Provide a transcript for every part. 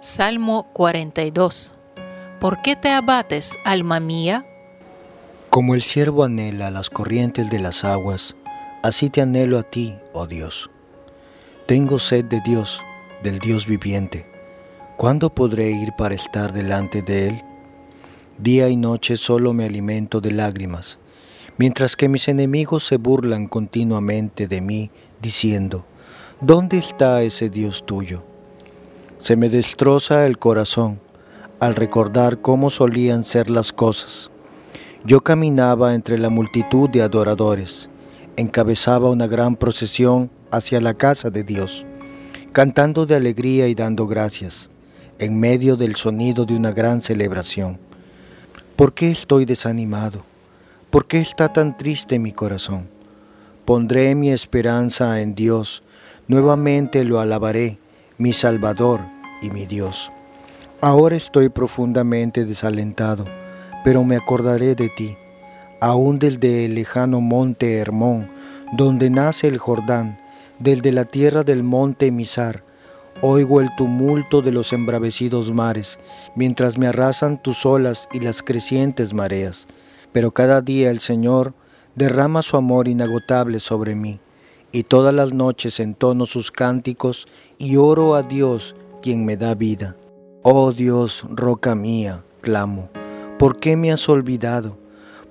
Salmo 42 ¿Por qué te abates, alma mía? Como el siervo anhela las corrientes de las aguas, así te anhelo a ti, oh Dios. Tengo sed de Dios, del Dios viviente. ¿Cuándo podré ir para estar delante de Él? Día y noche solo me alimento de lágrimas, mientras que mis enemigos se burlan continuamente de mí, diciendo, ¿dónde está ese Dios tuyo? Se me destroza el corazón al recordar cómo solían ser las cosas. Yo caminaba entre la multitud de adoradores, encabezaba una gran procesión hacia la casa de Dios, cantando de alegría y dando gracias, en medio del sonido de una gran celebración. ¿Por qué estoy desanimado? ¿Por qué está tan triste mi corazón? Pondré mi esperanza en Dios, nuevamente lo alabaré mi Salvador y mi Dios. Ahora estoy profundamente desalentado, pero me acordaré de ti, aún desde el lejano monte Hermón, donde nace el Jordán, desde la tierra del monte Misar. Oigo el tumulto de los embravecidos mares, mientras me arrasan tus olas y las crecientes mareas. Pero cada día el Señor derrama su amor inagotable sobre mí y todas las noches entono sus cánticos y oro a Dios quien me da vida. Oh Dios, roca mía, clamo, ¿por qué me has olvidado?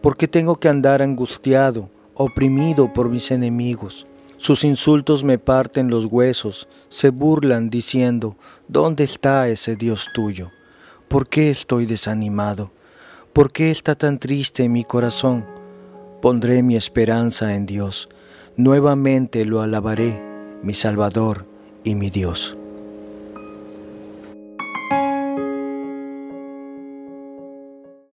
¿Por qué tengo que andar angustiado, oprimido por mis enemigos? Sus insultos me parten los huesos, se burlan diciendo, ¿dónde está ese Dios tuyo? ¿Por qué estoy desanimado? ¿Por qué está tan triste mi corazón? Pondré mi esperanza en Dios nuevamente lo alabaré, mi Salvador y mi Dios.